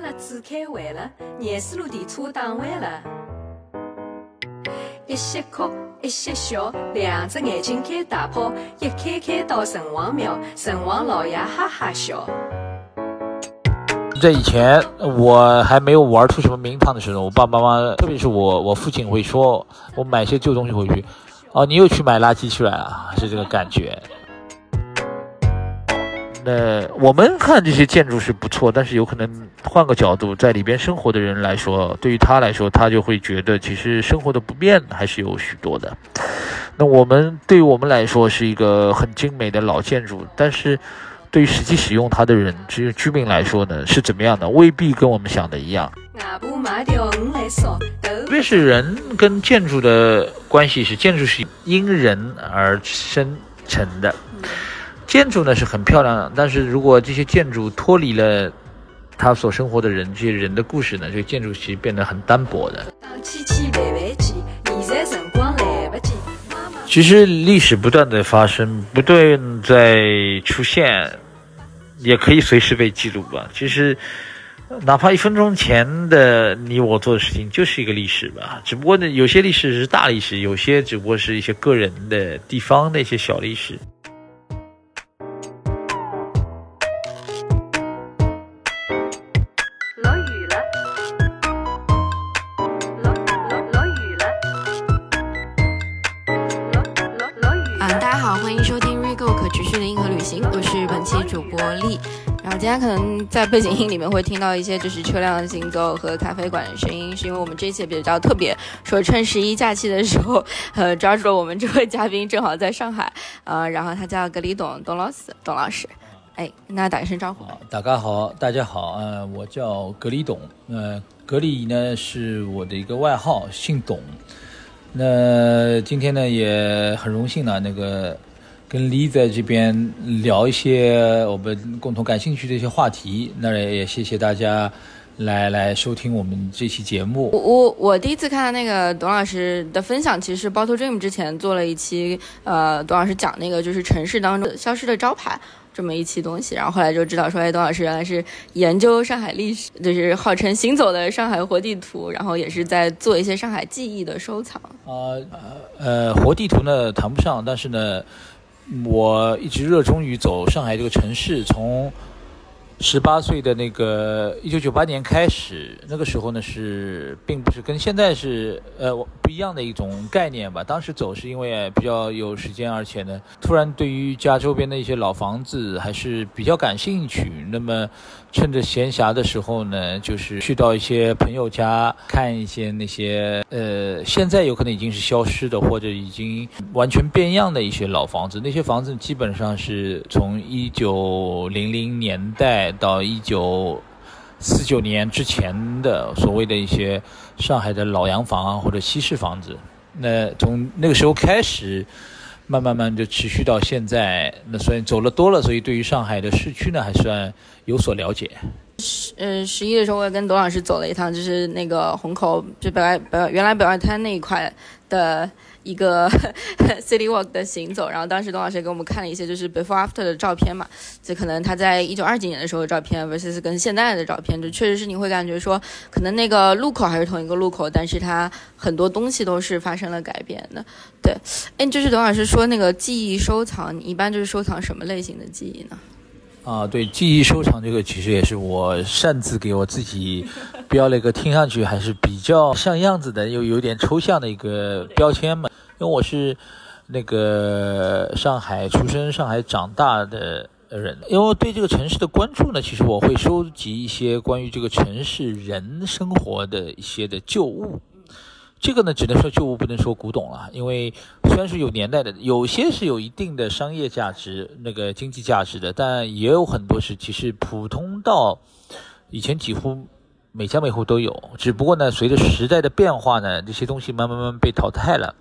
了子开会了，廿四路电车打完了。一些哭，一些笑，两只眼睛开大炮，一开开到城隍庙，城隍老爷哈哈笑。在以前我还没有玩出什么名堂的时候，我爸爸妈妈，特别是我我父亲会说，我买些旧东西回去，哦，你又去买垃圾去了啊，是这个感觉。那我们看这些建筑是不错，但是有可能换个角度，在里边生活的人来说，对于他来说，他就会觉得其实生活的不便还是有许多的。那我们对于我们来说是一个很精美的老建筑，但是。对于实际使用它的人，只有居民来说呢，是怎么样的？未必跟我们想的一样。特别是人跟建筑的关系是，建筑是因人而生成的。建筑呢是很漂亮，但是如果这些建筑脱离了他所生活的人，这些人的故事呢，这个建筑其实变得很单薄的。其实历史不断的发生，不断在出现，也可以随时被记录吧。其实，哪怕一分钟前的你我做的事情，就是一个历史吧。只不过呢，有些历史是大历史，有些只不过是一些个人的地方的一些小历史。收听 Rego 可持续的硬核旅行。我是本期主播丽，然后今天可能在背景音里面会听到一些就是车辆的行走和咖啡馆的声音，是因为我们这一期比较特别，说趁十一假期的时候，呃，抓住了我们这位嘉宾正好在上海，呃，然后他叫格里董董老师，董老师，哎，那打一声招呼。大家好，大家好，呃，我叫格里董，呃，格里呢是我的一个外号，姓董。那今天呢也很荣幸呢，那个。跟李在这边聊一些我们共同感兴趣的一些话题，那也谢谢大家来来收听我们这期节目。我我我第一次看到那个董老师的分享，其实是《包头 dream》之前做了一期，呃，董老师讲那个就是城市当中消失的招牌这么一期东西，然后后来就知道说，哎，董老师原来是研究上海历史，就是号称行走的上海活地图，然后也是在做一些上海记忆的收藏。呃呃，活地图呢谈不上，但是呢。我一直热衷于走上海这个城市，从十八岁的那个一九九八年开始，那个时候呢是并不是跟现在是呃不一样的一种概念吧。当时走是因为比较有时间，而且呢，突然对于家周边的一些老房子还是比较感兴趣。那么。趁着闲暇的时候呢，就是去到一些朋友家看一些那些呃，现在有可能已经是消失的或者已经完全变样的一些老房子。那些房子基本上是从一九零零年代到一九四九年之前的所谓的一些上海的老洋房啊，或者西式房子。那从那个时候开始。慢慢慢就持续到现在，那所以走了多了，所以对于上海的市区呢，还算有所了解。十嗯，十一的时候，我也跟董老师走了一趟，就是那个虹口，就北外北原来北外滩那一块的。一个 city walk 的行走，然后当时董老师给我们看了一些就是 before after 的照片嘛，就可能他在一九二几年的时候的照片 versus 跟现在的照片，就确实是你会感觉说，可能那个路口还是同一个路口，但是它很多东西都是发生了改变的。对，哎，就是董老师说那个记忆收藏，你一般就是收藏什么类型的记忆呢？啊，对，记忆收藏这个其实也是我擅自给我自己标了一个听上去还是比较像样子的，又有点抽象的一个标签嘛。因为我是那个上海出生、上海长大的人，因为对这个城市的关注呢，其实我会收集一些关于这个城市人生活的一些的旧物。这个呢，只能说旧物，不能说古董了，因为虽然是有年代的，有些是有一定的商业价值、那个经济价值的，但也有很多是其实普通到以前几乎每家每户都有，只不过呢，随着时代的变化呢，这些东西慢慢慢慢被淘汰了。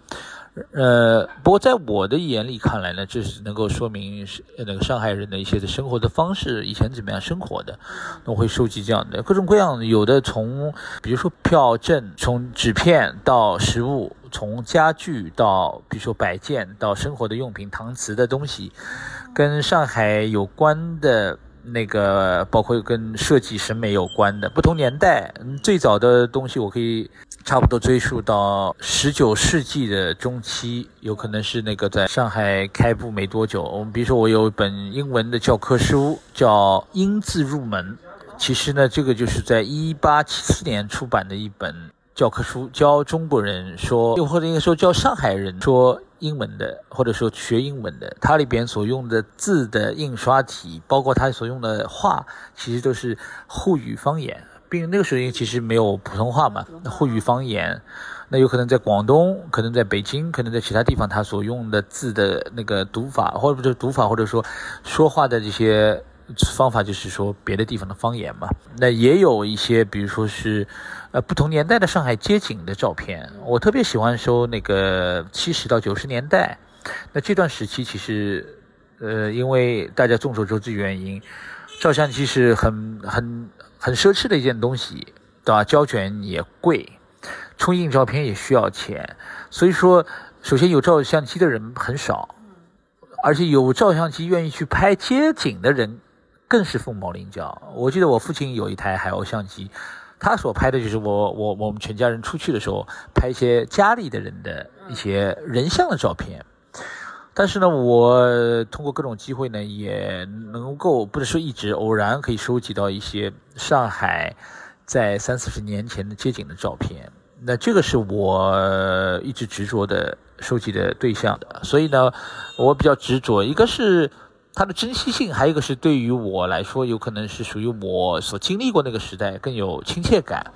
呃，不过在我的眼里看来呢，这是能够说明那个上海人的一些的生活的方式，以前怎么样生活的，我会收集这样的各种各样，有的从比如说票证，从纸片到实物，从家具到比如说摆件到生活的用品、搪瓷的东西，跟上海有关的那个包括跟设计审美有关的不同年代，最早的东西我可以差不多追溯到十九世纪的中期，有可能是那个在上海开埠没多久。我们比如说，我有一本英文的教科书叫《英字入门》，其实呢，这个就是在一八七四年出版的一本教科书，教中国人说，又或者应该说教上海人说。英文的，或者说学英文的，它里边所用的字的印刷体，包括它所用的话，其实都是沪语方言，并那个时候其实没有普通话嘛，沪语方言，那有可能在广东，可能在北京，可能在其他地方，他所用的字的那个读法，或者是读法，或者说说话的这些。方法就是说别的地方的方言嘛，那也有一些，比如说是，呃，不同年代的上海街景的照片。我特别喜欢收那个七十到九十年代，那这段时期其实，呃，因为大家众所周知原因，照相机是很很很奢侈的一件东西，对吧？胶卷也贵，冲印照片也需要钱，所以说，首先有照相机的人很少，而且有照相机愿意去拍街景的人。更是凤毛麟角。我记得我父亲有一台海鸥相机，他所拍的就是我我我们全家人出去的时候拍一些家里的人的一些人像的照片。但是呢，我通过各种机会呢，也能够不能说一直偶然可以收集到一些上海在三四十年前的街景的照片。那这个是我一直执着的收集的对象的。所以呢，我比较执着，一个是。它的珍惜性，还有一个是对于我来说，有可能是属于我所经历过那个时代更有亲切感，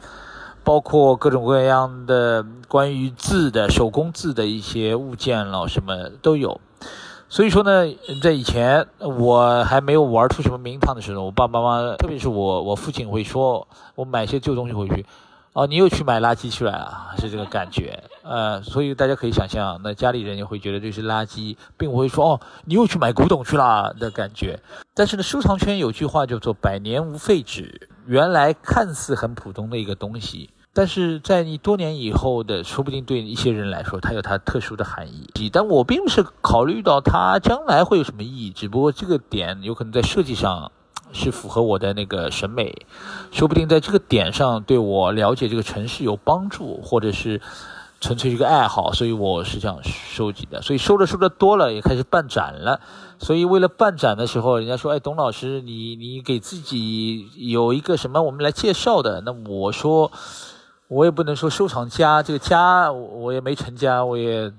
包括各种各样的关于字的手工字的一些物件了，什么都有。所以说呢，在以前我还没有玩出什么名堂的时候，我爸爸妈妈，特别是我我父亲会说，我买些旧东西回去。哦，你又去买垃圾去了啊？是这个感觉，呃，所以大家可以想象，那家里人也会觉得这是垃圾，并不会说哦，你又去买古董去了的感觉。但是呢，收藏圈有句话叫做“百年无废纸”，原来看似很普通的一个东西，但是在你多年以后的，说不定对一些人来说，它有它特殊的含义。但我并不是考虑到它将来会有什么意义，只不过这个点有可能在设计上。是符合我的那个审美，说不定在这个点上对我了解这个城市有帮助，或者是纯粹一个爱好，所以我是这样收集的。所以收着收着多了，也开始办展了。所以为了办展的时候，人家说：“哎，董老师，你你给自己有一个什么我们来介绍的？”那我说，我也不能说收藏家，这个家我也没成家，我也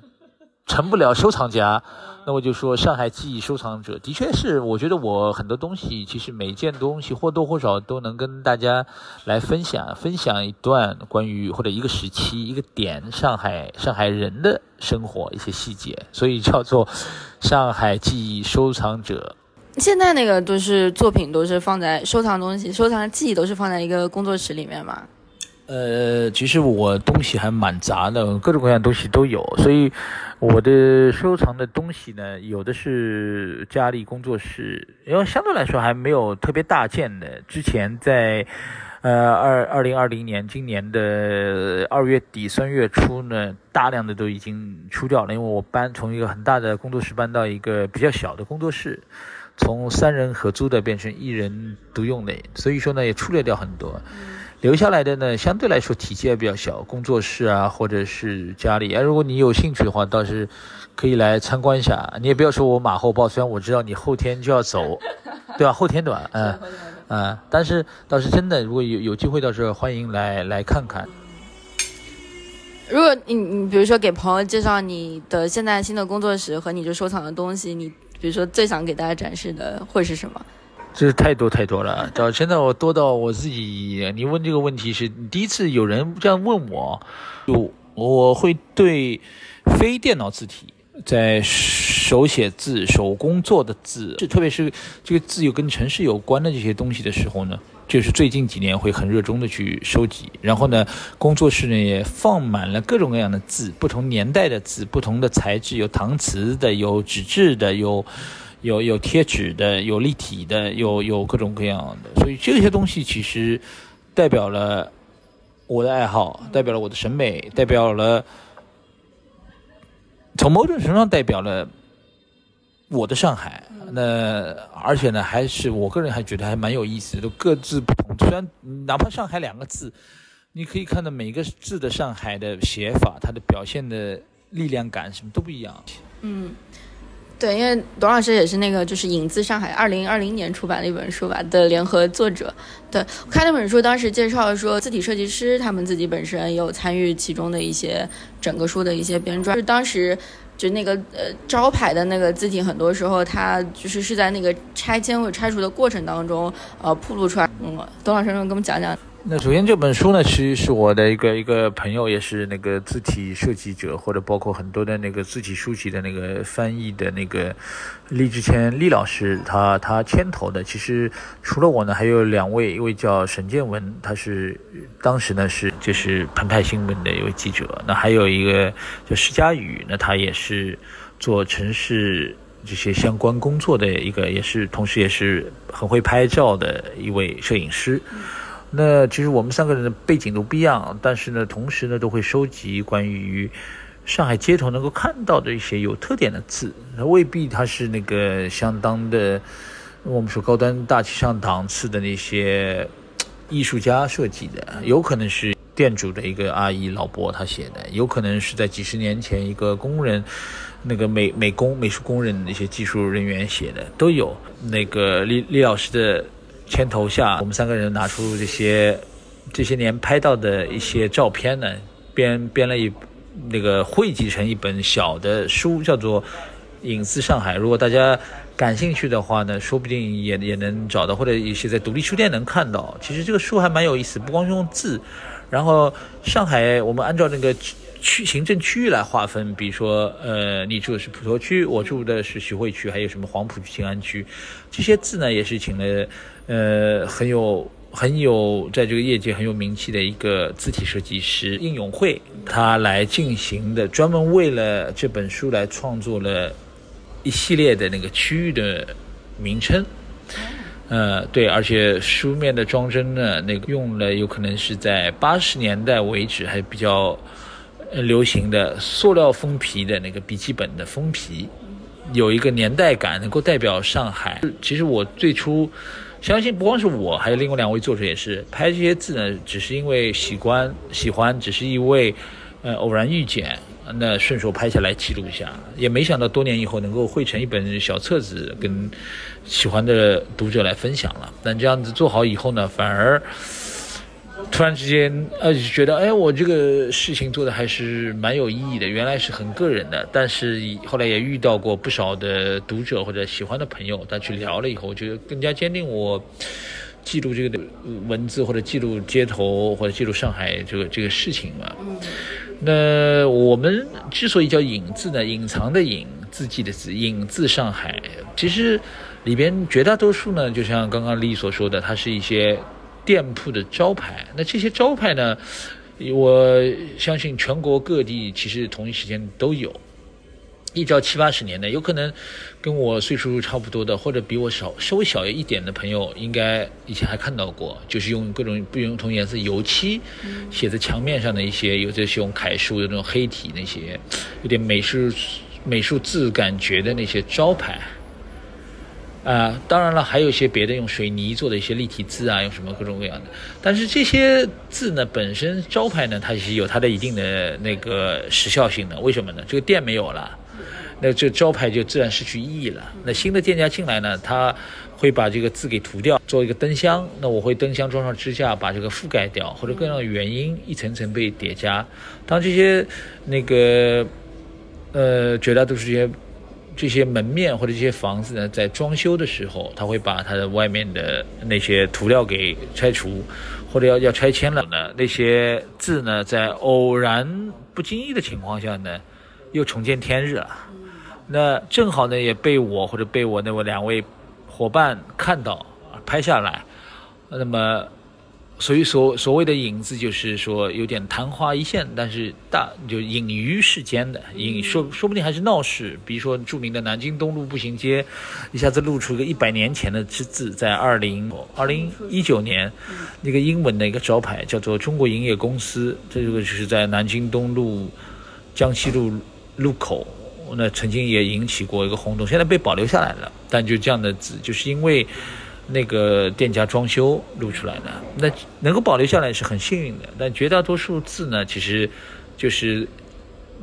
成不了收藏家。那我就说，上海记忆收藏者的确是，我觉得我很多东西，其实每件东西或多或少都能跟大家来分享，分享一段关于或者一个时期一个点上海上海人的生活一些细节，所以叫做上海记忆收藏者。现在那个都是作品，都是放在收藏东西、收藏记忆，都是放在一个工作室里面嘛？呃，其实我东西还蛮杂的，各种各样东西都有，所以我的收藏的东西呢，有的是家里工作室，因为相对来说还没有特别大件的。之前在呃二二零二零年今年的二月底三月初呢，大量的都已经出掉了，因为我搬从一个很大的工作室搬到一个比较小的工作室，从三人合租的变成一人独用的，所以说呢也出掉掉很多。留下来的呢，相对来说体积也比较小，工作室啊，或者是家里啊。如果你有兴趣的话，倒是可以来参观一下。你也不要说我马后炮，虽然我知道你后天就要走，对吧？后天短，嗯嗯，但是倒是真的，如果有有机会，到时候欢迎来来看看。如果你你比如说给朋友介绍你的现在新的工作室和你这收藏的东西，你比如说最想给大家展示的会是什么？这是太多太多了，到现在我多到我自己。你问这个问题是第一次有人这样问我，就我会对非电脑字体在手写字、手工做的字，这特别是这个字有跟城市有关的这些东西的时候呢，就是最近几年会很热衷的去收集。然后呢，工作室呢也放满了各种各样的字，不同年代的字，不同的材质，有搪瓷的，有纸质的，有。有有贴纸的，有立体的，有有各种各样的，所以这些东西其实代表了我的爱好，代表了我的审美，代表了从某种程度上代表了我的上海。那而且呢，还是我个人还觉得还蛮有意思的，都各自不同。虽然哪怕上海两个字，你可以看到每个字的上海的写法，它的表现的力量感什么都不一样。嗯。对，因为董老师也是那个就是《影子上海》二零二零年出版的一本书吧的联合作者。对我看那本书，当时介绍说字体设计师他们自己本身也有参与其中的一些整个书的一些编撰。就是当时就那个呃招牌的那个字体，很多时候它就是是在那个拆迁或者拆除的过程当中呃暴露出来。嗯，董老师能给我们讲讲？那首先这本书呢，其实是我的一个一个朋友，也是那个字体设计者，或者包括很多的那个字体书籍的那个翻译的那个厉志谦厉老师，他他牵头的。其实除了我呢，还有两位，一位叫沈建文，他是当时呢是就是澎湃新闻的一位记者，那还有一个叫施佳宇，那他也是做城市这些相关工作的一个，也是同时也是很会拍照的一位摄影师。那其实我们三个人的背景都不一样，但是呢，同时呢都会收集关于上海街头能够看到的一些有特点的字。那未必它是那个相当的，我们说高端大气上档次的那些艺术家设计的，有可能是店主的一个阿姨老伯他写的，有可能是在几十年前一个工人，那个美美工美术工人那些技术人员写的都有。那个李李老师的。牵头下，我们三个人拿出这些这些年拍到的一些照片呢，编编了一那个汇集成一本小的书，叫做《影子上海》。如果大家感兴趣的话呢，说不定也也能找到，或者一些在独立书店能看到。其实这个书还蛮有意思，不光是用字，然后上海我们按照那个区行政区域来划分，比如说呃，你住的是普陀区，我住的是徐汇区，还有什么黄浦区、静安区，这些字呢也是请了。呃，很有很有在这个业界很有名气的一个字体设计师应永会，他来进行的专门为了这本书来创作了一系列的那个区域的名称。呃，对，而且书面的装帧呢，那个用了有可能是在八十年代为止还比较流行的塑料封皮的那个笔记本的封皮，有一个年代感，能够代表上海。其实我最初。相信不光是我，还有另外两位作者也是拍这些字呢，只是因为喜欢喜欢，只是一位，呃，偶然遇见，那顺手拍下来记录一下，也没想到多年以后能够汇成一本小册子，跟喜欢的读者来分享了。但这样子做好以后呢，反而。突然之间，呃，觉得，哎，我这个事情做的还是蛮有意义的。原来是很个人的，但是后来也遇到过不少的读者或者喜欢的朋友，他去聊了以后，我觉得更加坚定我记录这个文字或者记录街头或者记录上海这个这个事情嘛。那我们之所以叫影字呢，隐藏的隐，字迹的字，影字上海，其实里边绝大多数呢，就像刚刚丽所说的，它是一些。店铺的招牌，那这些招牌呢？我相信全国各地其实同一时间都有。一到七八十年代，有可能跟我岁数差不多的，或者比我少稍微小一点的朋友，应该以前还看到过，就是用各种不同颜色油漆写在墙面上的一些，有这些用楷书的那种黑体那些，有点美术美术字感觉的那些招牌。啊，当然了，还有一些别的用水泥做的一些立体字啊，用什么各种各样的。但是这些字呢，本身招牌呢，它是有它的一定的那个时效性的。为什么呢？这个店没有了，那这招牌就自然失去意义了。那新的店家进来呢，他会把这个字给涂掉，做一个灯箱。那我会灯箱装上支架，把这个覆盖掉，或者各样的原因一层层被叠加。当这些那个呃，绝大多数这些。这些门面或者这些房子呢，在装修的时候，他会把它的外面的那些涂料给拆除，或者要要拆迁了呢。那些字呢，在偶然不经意的情况下呢，又重见天日了。那正好呢，也被我或者被我那位两位伙伴看到，拍下来。那么。所以所所谓的影子，就是说有点昙花一现，但是大就隐于世间的隐，说说不定还是闹市。比如说著名的南京东路步行街，一下子露出一个一百年前的之字，在二零二零一九年，那个英文的一个招牌叫做中国营业公司，这个就是在南京东路江西路路口那曾经也引起过一个轰动，现在被保留下来了。但就这样的字，就是因为那个店家装修录出来的，那能够保留下来是很幸运的。但绝大多数字呢，其实就是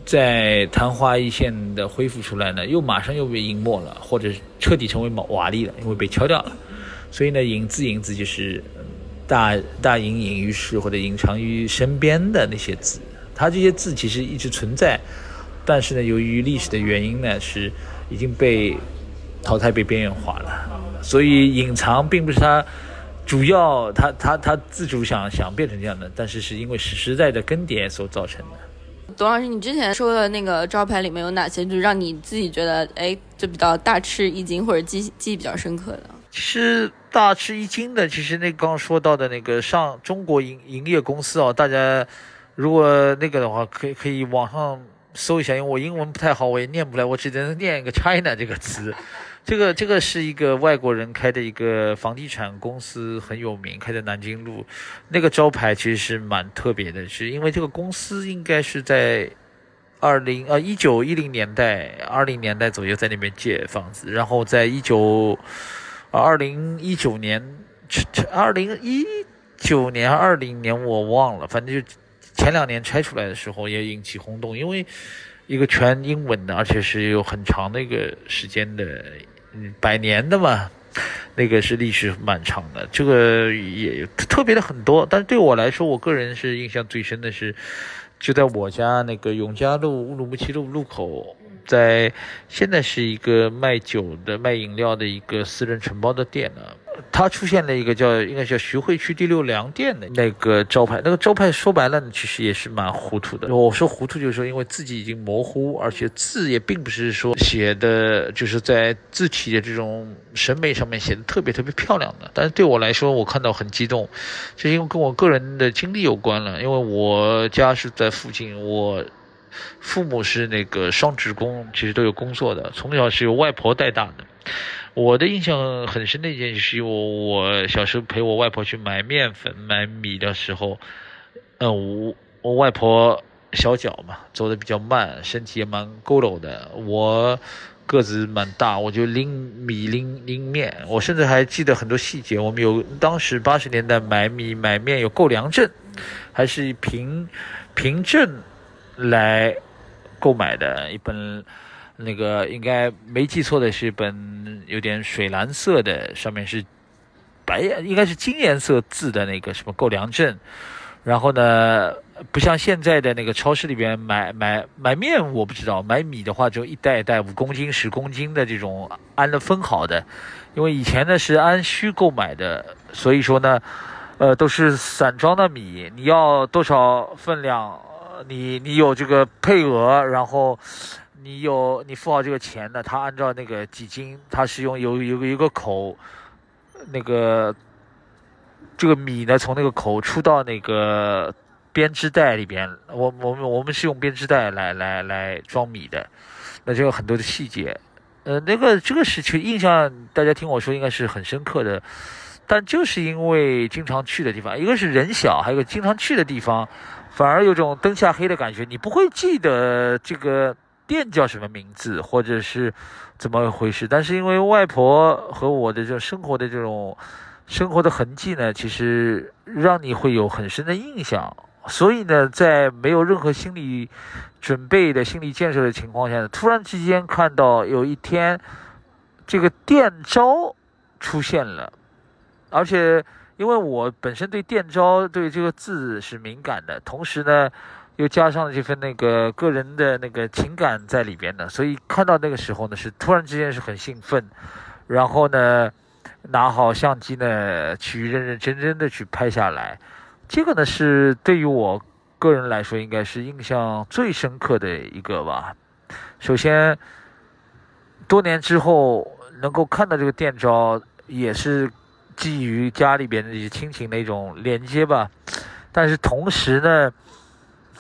在昙花一现的恢复出来呢，又马上又被隐没了，或者彻底成为瓦砾了，因为被敲掉了。所以呢，隐字隐字就是大大隐隐于市或者隐藏于身边的那些字。它这些字其实一直存在，但是呢，由于历史的原因呢，是已经被淘汰、被边缘化了。所以隐藏并不是他主要，他他他自主想想变成这样的，但是是因为时代的更迭所造成的。董老师，你之前说的那个招牌里面有哪些，就是让你自己觉得哎，就比较大吃一惊或者记记忆比较深刻的？其实大吃一惊的，其实那刚刚说到的那个上中国营营业公司哦，大家。如果那个的话，可以可以网上搜一下，因为我英文不太好，我也念不来，我只能念一个 China 这个词。这个这个是一个外国人开的一个房地产公司，很有名，开在南京路。那个招牌其实是蛮特别的，是因为这个公司应该是在二零呃一九一零年代二零年代左右在那边借房子，然后在一九二零一九年二零一九年二零年我忘了，反正就。前两年拆出来的时候也引起轰动，因为一个全英文的，而且是有很长的一个时间的，嗯，百年的嘛，那个是历史蛮长的。这个也特别的很多，但是对我来说，我个人是印象最深的是，就在我家那个永嘉路乌鲁木齐路路口，在现在是一个卖酒的、卖饮料的一个私人承包的店了。它出现了一个叫应该叫徐汇区第六粮店的那个招牌，那个招牌说白了，其实也是蛮糊涂的。我说糊涂就是说，因为字迹已经模糊，而且字也并不是说写的，就是在字体的这种审美上面写的特别特别漂亮的。但是对我来说，我看到很激动，是因为跟我个人的经历有关了。因为我家是在附近，我父母是那个双职工，其实都有工作的，从小是由外婆带大的。我的印象很深的一件事是，我我小时候陪我外婆去买面粉、买米的时候，嗯，我我外婆小脚嘛，走的比较慢，身体也蛮佝偻的。我个子蛮大，我就拎米、拎拎面。我甚至还记得很多细节。我们有当时八十年代买米买面有购粮证，还是凭凭证来购买的一本。那个应该没记错的是本有点水蓝色的，上面是白，应该是金颜色字的那个什么购粮证。然后呢，不像现在的那个超市里边买买买面，我不知道买米的话就一袋一袋五公斤、十公斤的这种按的分好的，因为以前呢是按需购买的，所以说呢，呃，都是散装的米，你要多少分量，你你有这个配额，然后。你有你付好这个钱的，他按照那个几斤，他是用有有一个口，那个这个米呢从那个口出到那个编织袋里边，我我们我们是用编织袋来来来装米的，那就有很多的细节，呃，那个这个是其实印象，大家听我说应该是很深刻的，但就是因为经常去的地方，一个是人小，还有个经常去的地方，反而有种灯下黑的感觉，你不会记得这个。店叫什么名字，或者是怎么回事？但是因为外婆和我的这种生活的这种生活的痕迹呢，其实让你会有很深的印象。所以呢，在没有任何心理准备的心理建设的情况下，突然之间看到有一天这个店招出现了，而且因为我本身对店招对这个字是敏感的，同时呢。又加上了这份那个个人的那个情感在里边的，所以看到那个时候呢，是突然之间是很兴奋，然后呢，拿好相机呢，去认认真真的去拍下来。这个呢，是对于我个人来说，应该是印象最深刻的一个吧。首先，多年之后能够看到这个店招，也是基于家里边的一些亲情的一种连接吧。但是同时呢，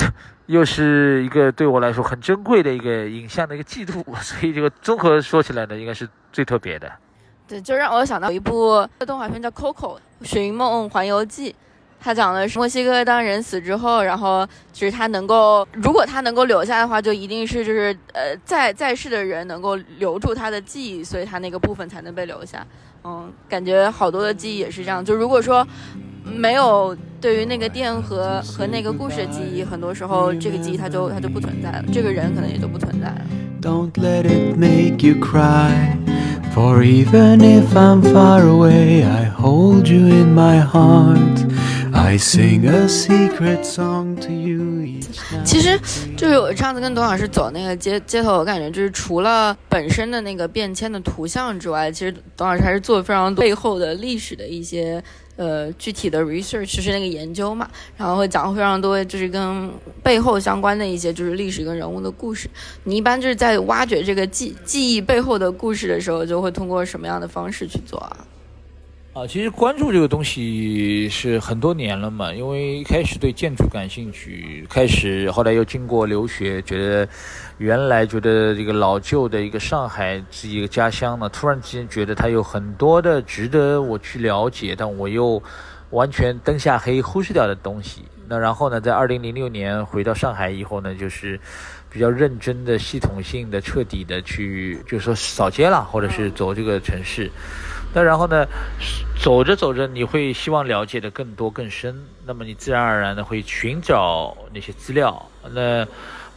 又是一个对我来说很珍贵的一个影像的一个记录，所以这个综合说起来呢，应该是最特别的。对，就让我想到一部动画片叫《Coco 寻梦环游记》，他讲的是墨西哥当人死之后，然后就是他能够，如果他能够留下的话，就一定是就是呃在在世的人能够留住他的记忆，所以他那个部分才能被留下。嗯，感觉好多的记忆也是这样。就如果说没有对于那个店和和那个故事的记忆，很多时候这个记忆它就它就不存在了，这个人可能也就不存在了。Don't let it make you cry. For even if I'm far away, I hold you in my heart. I sing a secret song to you each night. 其实就是我上次跟董老师走那个街街头，我感觉就是除了本身的那个变迁的图像之外，其实董老师还是做了非常多背后的历史的一些呃具体的 research，就是那个研究嘛，然后会讲非常多就是跟背后相关的一些就是历史跟人物的故事。你一般就是在挖掘这个记记忆背后的故事的时候，就会通过什么样的方式去做啊？啊，其实关注这个东西是很多年了嘛，因为一开始对建筑感兴趣，开始后来又经过留学，觉得原来觉得这个老旧的一个上海是一个家乡呢，突然之间觉得它有很多的值得我去了解，但我又完全灯下黑忽视掉的东西。那然后呢，在二零零六年回到上海以后呢，就是比较认真的、系统性的、彻底的去，就是说扫街了，或者是走这个城市。那然后呢，走着走着，你会希望了解的更多更深，那么你自然而然的会寻找那些资料，那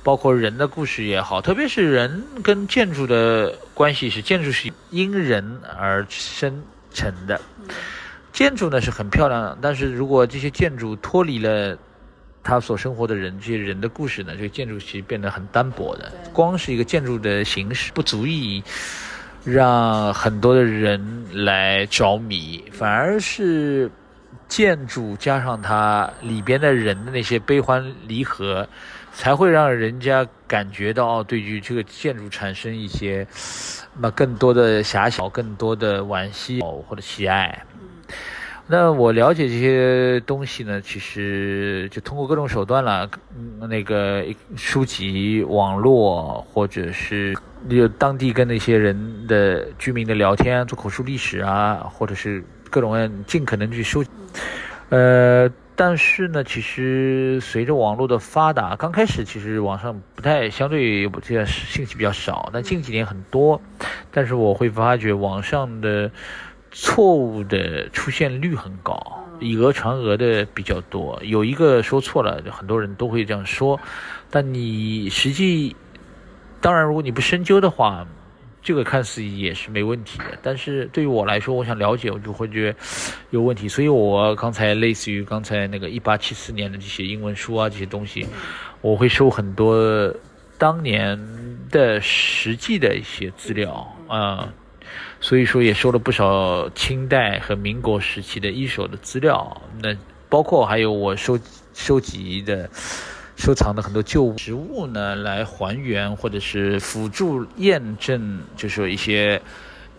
包括人的故事也好，特别是人跟建筑的关系是，建筑是因人而生成的，建筑呢是很漂亮的，但是如果这些建筑脱离了他所生活的人，这些人的故事呢，这个建筑其实变得很单薄的，光是一个建筑的形式不足以。让很多的人来着迷，反而是建筑加上它里边的人的那些悲欢离合，才会让人家感觉到对于这个建筑产生一些那更多的遐想，更多的惋惜或者喜爱。那我了解这些东西呢，其实就通过各种手段了，那个书籍、网络，或者是有当地跟那些人的居民的聊天，做口述历史啊，或者是各种各样，尽可能去收。呃，但是呢，其实随着网络的发达，刚开始其实网上不太，相对这样信息比较少，但近几年很多。但是我会发觉网上的。错误的出现率很高，以讹传讹的比较多。有一个说错了，很多人都会这样说。但你实际，当然，如果你不深究的话，这个看似也是没问题的。但是对于我来说，我想了解，我就会觉得有问题。所以我刚才类似于刚才那个一八七四年的这些英文书啊，这些东西，我会收很多当年的实际的一些资料啊。所以说也收了不少清代和民国时期的一手的资料，那包括还有我收收集的、收藏的很多旧实物呢，来还原或者是辅助验证，就是一些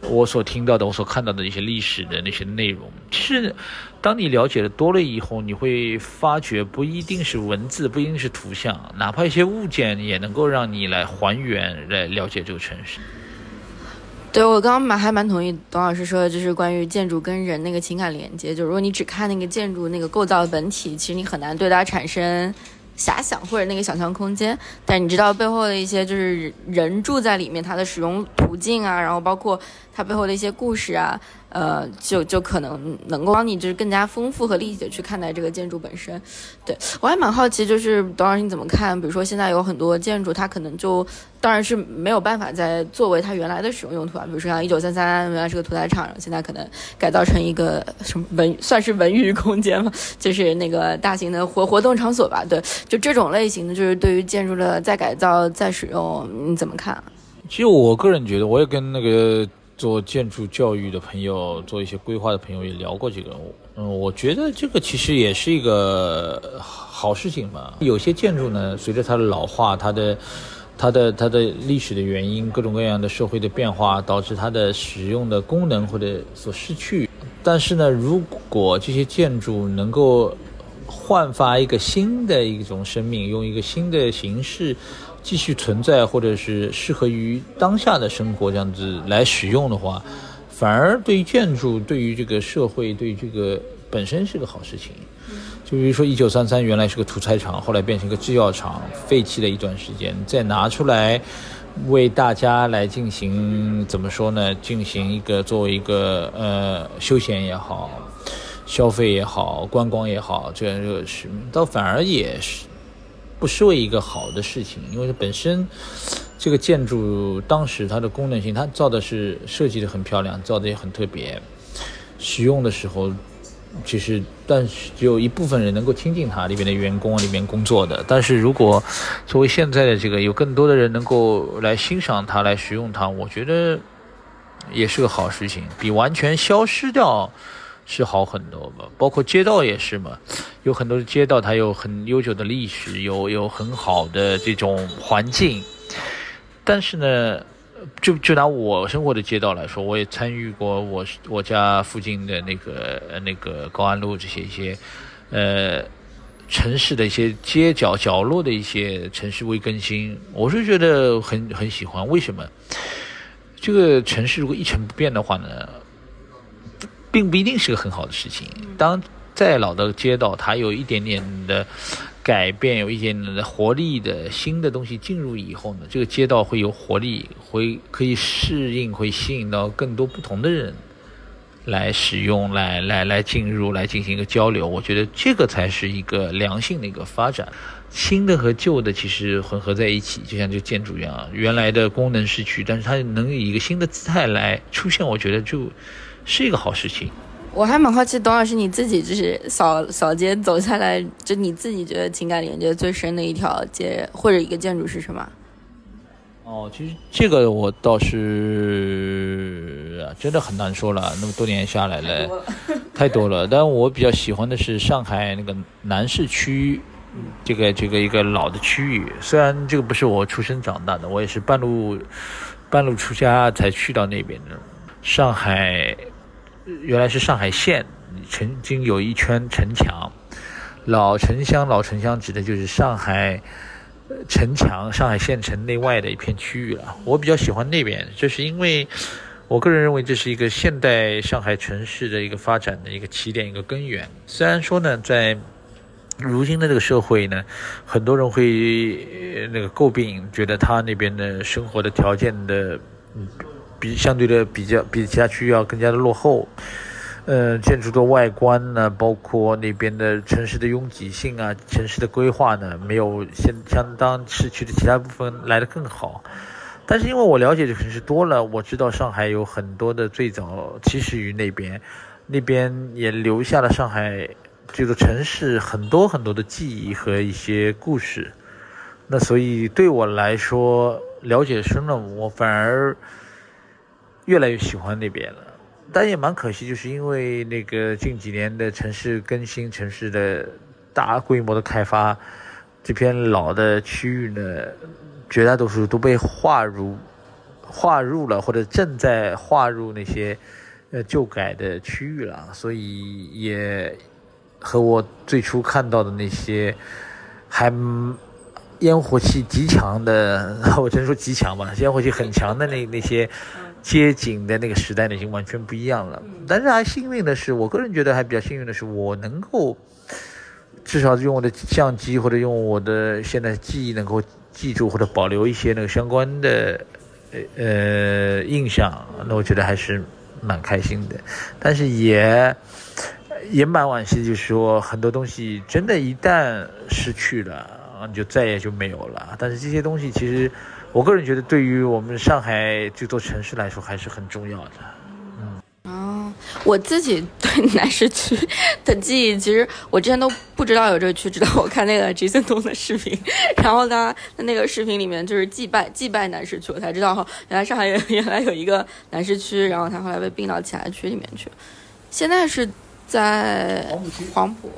我所听到的、我所看到的一些历史的那些内容。其实，当你了解的多了以后，你会发觉不一定是文字，不一定是图像，哪怕一些物件也能够让你来还原、来了解这个城市。对我刚刚蛮还蛮同意董老师说的，就是关于建筑跟人那个情感连接。就如果你只看那个建筑那个构造的本体，其实你很难对它产生遐想或者那个想象空间。但你知道背后的一些就是人住在里面，它的使用途径啊，然后包括它背后的一些故事啊。呃，就就可能能够帮你就是更加丰富和立体的去看待这个建筑本身。对我还蛮好奇，就是董老师你怎么看？比如说现在有很多建筑，它可能就当然是没有办法再作为它原来的使用用途啊。比如说像一九三三原来是个屠宰场，现在可能改造成一个什么文算是文娱空间嘛，就是那个大型的活活动场所吧。对，就这种类型的，就是对于建筑的再改造再使用，你怎么看？其实我个人觉得，我也跟那个。做建筑教育的朋友，做一些规划的朋友也聊过这个。嗯，我觉得这个其实也是一个好事情嘛。有些建筑呢，随着它的老化，它的、它的、它的历史的原因，各种各样的社会的变化，导致它的使用的功能或者所失去。但是呢，如果这些建筑能够焕发一个新的一种生命，用一个新的形式。继续存在，或者是适合于当下的生活这样子来使用的话，反而对于建筑、对于这个社会、对于这个本身是个好事情。就比如说，一九三三原来是个屠宰场，后来变成一个制药厂，废弃了一段时间，再拿出来为大家来进行怎么说呢？进行一个作为一个呃休闲也好，消费也好，观光也好，这样这个是倒反而也是不失为一个好的事情，因为本身这个建筑当时它的功能性，它造的是设计的很漂亮，造的也很特别，使用的时候。其实，但是只有一部分人能够亲近它里边的员工里面工作的。但是如果作为现在的这个有更多的人能够来欣赏它、来使用它，我觉得也是个好事情，比完全消失掉是好很多吧。包括街道也是嘛，有很多街道它有很悠久的历史，有有很好的这种环境，但是呢。就就拿我生活的街道来说，我也参与过我我家附近的那个那个高安路这些一些，呃，城市的一些街角角落的一些城市微更新，我是觉得很很喜欢。为什么？这个城市如果一成不变的话呢，并不一定是个很好的事情。当再老的街道，它有一点点的。改变有一点的活力的新的东西进入以后呢，这个街道会有活力，会可以适应，会吸引到更多不同的人来使用，来来来进入，来进行一个交流。我觉得这个才是一个良性的一个发展。新的和旧的其实混合在一起，就像这个建筑一样，原来的功能失去，但是它能以一个新的姿态来出现，我觉得就是一个好事情。我还蛮好奇，董老师你自己就是扫扫街走下来，就你自己觉得情感连接最深的一条街或者一个建筑是什么？哦，其实这个我倒是真的很难说了，那么多年下来了，太多了。但我比较喜欢的是上海那个南市区，这个这个一个老的区域。虽然这个不是我出生长大的，我也是半路半路出家才去到那边的上海。原来是上海县曾经有一圈城墙，老城乡，老城乡指的就是上海城墙，上海县城内外的一片区域了。我比较喜欢那边，这是因为我个人认为这是一个现代上海城市的一个发展的一个起点，一个根源。虽然说呢，在如今的这个社会呢，很多人会那个诟病，觉得他那边的生活的条件的，嗯。比相对的比较比其他区域要更加的落后，呃，建筑的外观呢，包括那边的城市的拥挤性啊，城市的规划呢，没有相相当市区的其他部分来的更好。但是因为我了解的城市多了，我知道上海有很多的最早起始于那边，那边也留下了上海这座城市很多很多的记忆和一些故事。那所以对我来说，了解深了，我反而。越来越喜欢那边了，但也蛮可惜，就是因为那个近几年的城市更新、城市的大规模的开发，这片老的区域呢，绝大多数都被划入、划入了，或者正在划入那些呃旧改的区域了，所以也和我最初看到的那些还烟火气极强的，我只能说极强吧，烟火气很强的那那些。街景的那个时代呢，已经完全不一样了。但是还幸运的是，我个人觉得还比较幸运的是，我能够至少用我的相机或者用我的现在记忆能够记住或者保留一些那个相关的呃印象。那我觉得还是蛮开心的。但是也也蛮惋惜，就是说很多东西真的，一旦失去了，你就再也就没有了。但是这些东西其实。我个人觉得，对于我们上海这座城市来说，还是很重要的。嗯，哦，我自己对南市区的记忆，其实我之前都不知道有这个区，直到我看那个 Jason 东的视频，然后他那个视频里面就是祭拜祭拜南市区，我才知道哈，原来上海原来有一个南市区，然后他后来被并到其他区里面去，现在是在黄浦区，黄浦。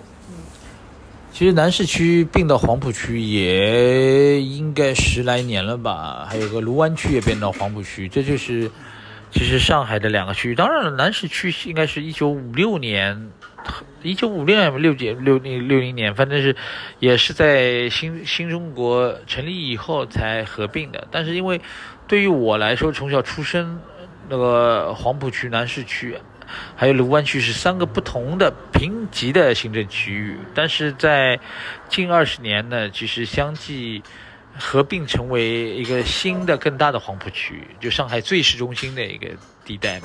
其实南市区并到黄浦区也应该十来年了吧，还有个卢湾区也变到黄浦区，这就是其实上海的两个区域。当然了，南市区应该是一九五六年，一九五六年六几六零六零年，反正是也是在新新中国成立以后才合并的。但是因为对于我来说，从小出生那个黄浦区南市区。还有卢湾区是三个不同的评级的行政区域，但是在近二十年呢，其实相继合并成为一个新的更大的黄浦区，就上海最市中心的一个地带。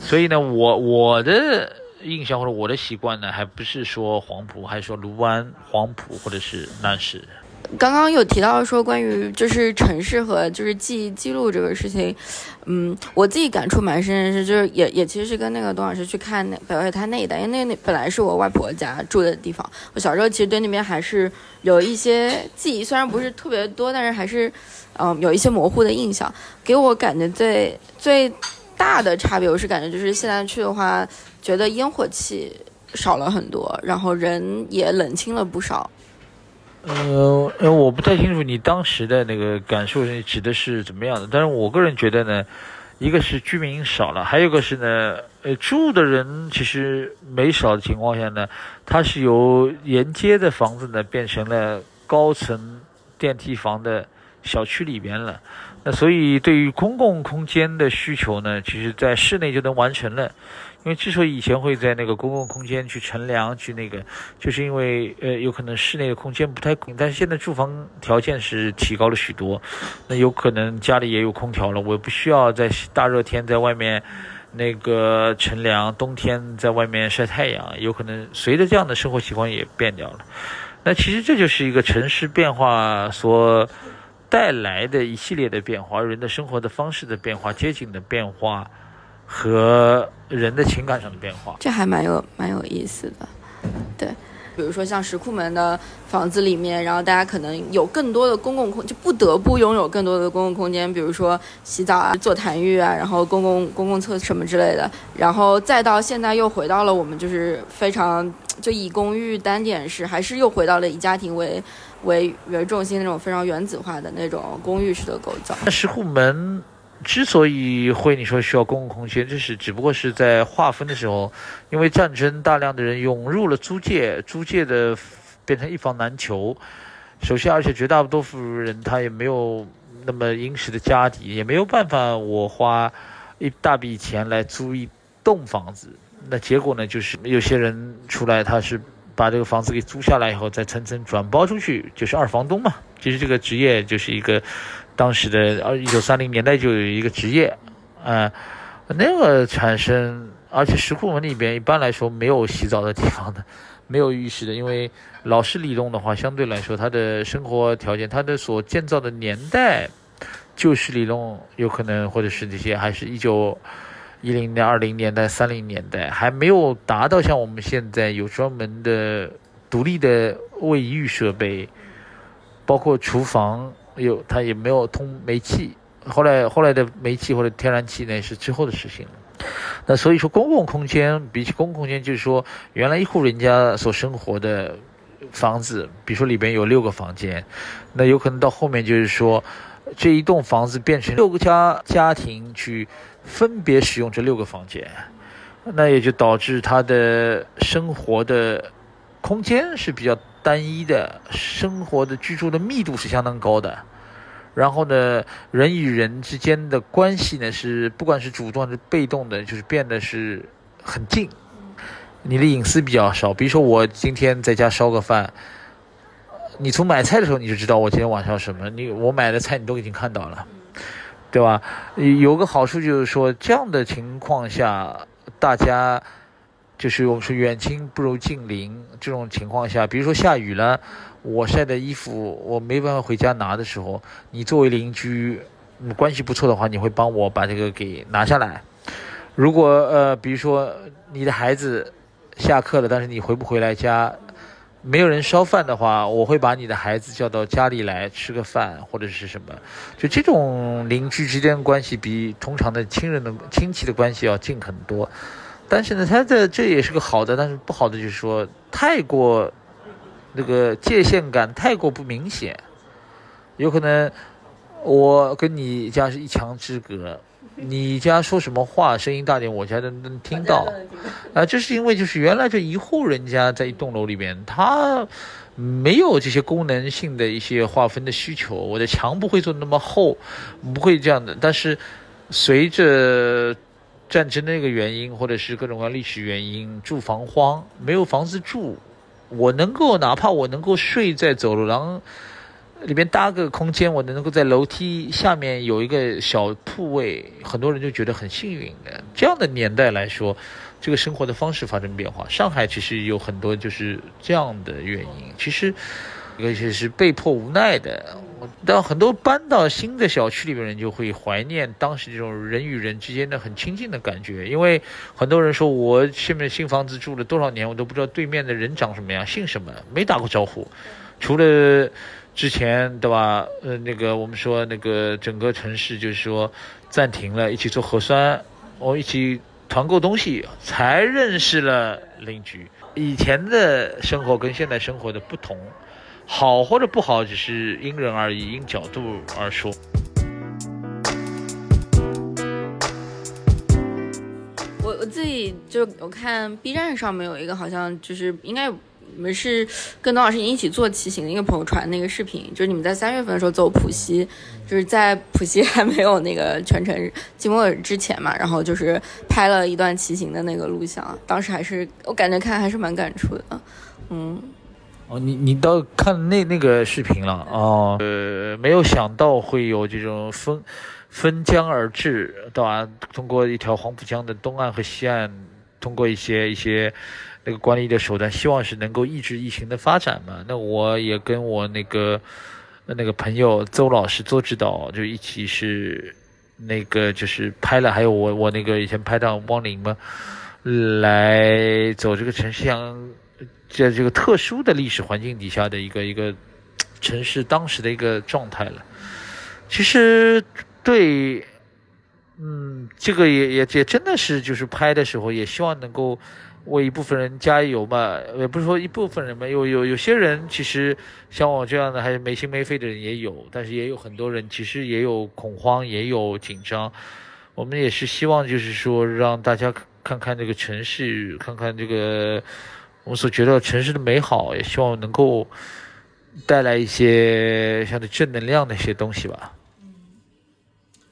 所以呢，我我的印象或者我的习惯呢，还不是说黄浦，还是说卢湾、黄浦或者是南市。刚刚有提到说关于就是城市和就是记忆记录这个事情，嗯，我自己感触蛮深的是，就是也也其实是跟那个董老师去看那北外滩那一带，因为那那本来是我外婆家住的地方，我小时候其实对那边还是有一些记忆，虽然不是特别多，但是还是嗯有一些模糊的印象。给我感觉最最大的差别，我是感觉就是现在去的话，觉得烟火气少了很多，然后人也冷清了不少。呃，呃，我不太清楚你当时的那个感受是指的是怎么样的，但是我个人觉得呢，一个是居民少了，还有一个是呢，呃，住的人其实没少的情况下呢，它是由沿街的房子呢变成了高层电梯房的小区里边了，那所以对于公共空间的需求呢，其实在室内就能完成了。因为之所以以前会在那个公共空间去乘凉去那个，就是因为呃有可能室内的空间不太够，但是现在住房条件是提高了许多，那有可能家里也有空调了，我不需要在大热天在外面那个乘凉，冬天在外面晒太阳，有可能随着这样的生活习惯也变掉了。那其实这就是一个城市变化所带来的一系列的变化，人的生活的方式的变化，街景的变化。和人的情感上的变化，这还蛮有蛮有意思的，对，比如说像石库门的房子里面，然后大家可能有更多的公共空，就不得不拥有更多的公共空间，比如说洗澡啊、坐痰浴啊，然后公共公共厕什么之类的，然后再到现在又回到了我们就是非常就以公寓单点式，还是又回到了以家庭为为为重心那种非常原子化的那种公寓式的构造。那石库门。之所以会你说需要公共空间，这是只不过是在划分的时候，因为战争，大量的人涌入了租界，租界的变成一房难求。首先，而且绝大多数人他也没有那么殷实的家底，也没有办法我花一大笔钱来租一栋房子。那结果呢，就是有些人出来，他是把这个房子给租下来以后，再层层转包出去，就是二房东嘛。其实这个职业就是一个。当时的二一九三零年代就有一个职业，啊，那个产生，而且石库门里边一般来说没有洗澡的地方的，没有浴室的，因为老式里弄的话，相对来说它的生活条件，它的所建造的年代，旧式里弄有可能或者是这些还是一九一零年、二零年代、三零年代，还没有达到像我们现在有专门的独立的卫浴设备，包括厨房。有，它也没有通煤气。后来，后来的煤气或者天然气呢，是之后的事情了。那所以说，公共空间比起公共空间，就是说，原来一户人家所生活的房子，比如说里边有六个房间，那有可能到后面就是说，这一栋房子变成六个家家庭去分别使用这六个房间，那也就导致他的生活的空间是比较。单一的生活的居住的密度是相当高的，然后呢，人与人之间的关系呢是不管是主动还是被动的，就是变得是很近，你的隐私比较少。比如说我今天在家烧个饭，你从买菜的时候你就知道我今天晚上什么，你我买的菜你都已经看到了，对吧？有个好处就是说这样的情况下，大家。就是我们说远亲不如近邻这种情况下，比如说下雨了，我晒的衣服我没办法回家拿的时候，你作为邻居，关系不错的话，你会帮我把这个给拿下来。如果呃，比如说你的孩子下课了，但是你回不回来家，没有人烧饭的话，我会把你的孩子叫到家里来吃个饭或者是什么。就这种邻居之间关系，比通常的亲人的亲戚的关系要近很多。但是呢，它的这也是个好的，但是不好的就是说太过那个界限感太过不明显，有可能我跟你家是一墙之隔，你家说什么话声音大点，我家都能听到。啊，这是因为就是原来这一户人家在一栋楼里边，他没有这些功能性的一些划分的需求，我的墙不会做那么厚，不会这样的。但是随着战争的一个原因，或者是各种各样历史原因，住房荒，没有房子住，我能够哪怕我能够睡在走廊里面搭个空间，我能够在楼梯下面有一个小铺位，很多人就觉得很幸运的。这样的年代来说，这个生活的方式发生变化，上海其实有很多就是这样的原因，其实有些是被迫无奈的。但很多搬到新的小区里面人就会怀念当时这种人与人之间的很亲近的感觉，因为很多人说我现在新房子住了多少年，我都不知道对面的人长什么样，姓什么，没打过招呼，除了之前对吧？呃，那个我们说那个整个城市就是说暂停了，一起做核酸，我一起团购东西，才认识了邻居。以前的生活跟现在生活的不同。好或者不好，只是因人而异，因角度而说。我我自己就我看 B 站上面有一个，好像就是应该你们是跟董老师一起做骑行的一个朋友传那个视频，就是你们在三月份的时候走浦西，就是在浦西还没有那个全程寂寞之前嘛，然后就是拍了一段骑行的那个录像，当时还是我感觉看还是蛮感触的，嗯。哦，你你倒看那那个视频了哦，呃，没有想到会有这种分分江而治，对吧？通过一条黄浦江的东岸和西岸，通过一些一些那个管理的手段，希望是能够抑制疫情的发展嘛。那我也跟我那个那个朋友邹老师邹指导就一起是那个就是拍了，还有我我那个以前拍档汪林嘛，来走这个城市像。在这个特殊的历史环境底下的一个一个城市当时的一个状态了，其实对，嗯，这个也也也真的是就是拍的时候也希望能够为一部分人加油嘛，也不是说一部分人嘛，有有有些人其实像我这样的还是没心没肺的人也有，但是也有很多人其实也有恐慌，也有紧张，我们也是希望就是说让大家看看这个城市，看看这个。我们所觉得城市的美好，也希望能够带来一些相对正能量的一些东西吧。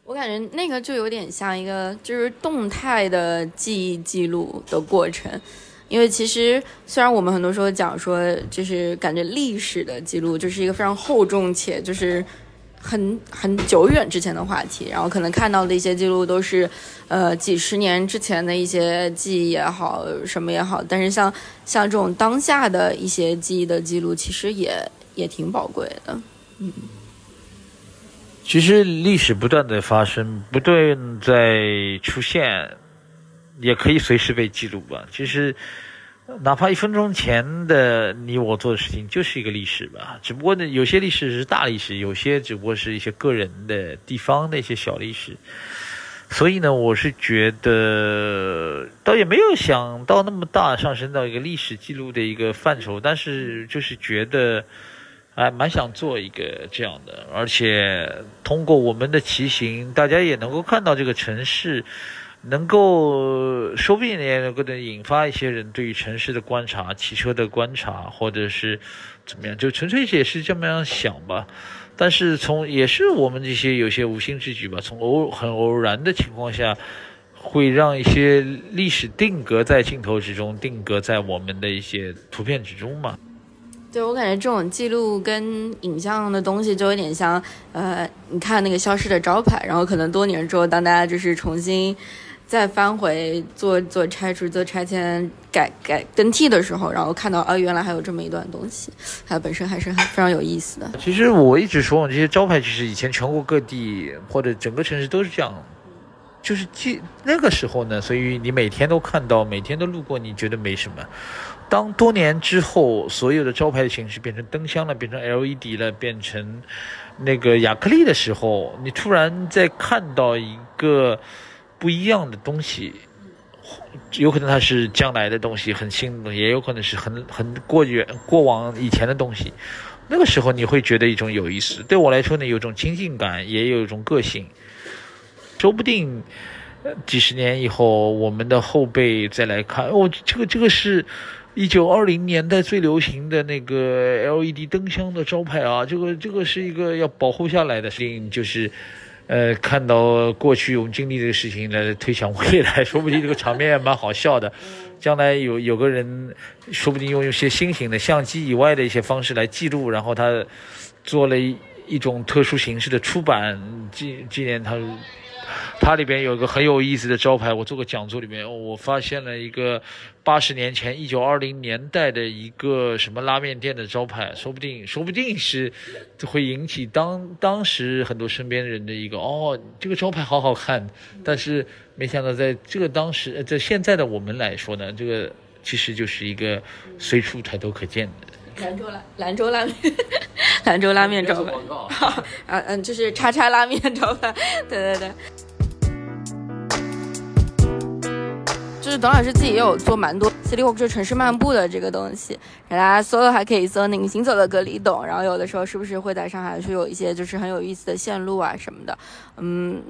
我感觉那个就有点像一个就是动态的记忆记录的过程，因为其实虽然我们很多时候讲说，就是感觉历史的记录就是一个非常厚重且就是。很很久远之前的话题，然后可能看到的一些记录都是，呃，几十年之前的一些记忆也好，什么也好。但是像像这种当下的一些记忆的记录，其实也也挺宝贵的。嗯，其实历史不断的发生，不断在出现，也可以随时被记录吧。其实。哪怕一分钟前的你我做的事情就是一个历史吧，只不过呢，有些历史是大历史，有些只不过是一些个人的地方的一些小历史。所以呢，我是觉得倒也没有想到那么大上升到一个历史记录的一个范畴，但是就是觉得，还，蛮想做一个这样的，而且通过我们的骑行，大家也能够看到这个城市。能够说不定也能够引发一些人对于城市的观察、汽车的观察，或者是怎么样，就纯粹也是这么样想吧。但是从也是我们这些有些无心之举吧，从偶很偶然的情况下，会让一些历史定格在镜头之中，定格在我们的一些图片之中嘛。对我感觉这种记录跟影像的东西就有点像，呃，你看那个消失的招牌，然后可能多年之后，当大家就是重新。再翻回做做拆除、做拆迁、改改更替的时候，然后看到啊，原来还有这么一段东西，它本身还是很非常有意思的。其实我一直说，这些招牌其实以前全国各地或者整个城市都是这样，就是记那个时候呢，所以你每天都看到，每天都路过，你觉得没什么。当多年之后，所有的招牌的形式变成灯箱了，变成 LED 了，变成那个亚克力的时候，你突然在看到一个。不一样的东西，有可能它是将来的东西，很新的，也有可能是很很过远过往以前的东西。那个时候你会觉得一种有意思，对我来说呢，有种亲近感，也有一种个性。说不定几十年以后，我们的后辈再来看，哦，这个这个是一九二零年代最流行的那个 LED 灯箱的招牌啊，这个这个是一个要保护下来的，事情，就是。呃，看到过去我们经历这个事情来推想未来，说不定这个场面也蛮好笑的。将来有有个人，说不定用一些新型的相机以外的一些方式来记录，然后他做了一一种特殊形式的出版纪纪念他。它里边有个很有意思的招牌，我做个讲座里面，我发现了一个八十年前一九二零年代的一个什么拉面店的招牌，说不定说不定是会引起当当时很多身边人的一个哦，这个招牌好好看，但是没想到在这个当时在现在的我们来说呢，这个其实就是一个随处抬头可见的。兰州拉兰州拉面，兰州拉面招牌，啊嗯，就是叉叉拉面招牌，对对对。就是董老师自己也有做蛮多 city walk，就城市漫步的这个东西，给大家搜的还可以搜那个行走的隔离董，然后有的时候是不是会在上海去有一些就是很有意思的线路啊什么的，嗯，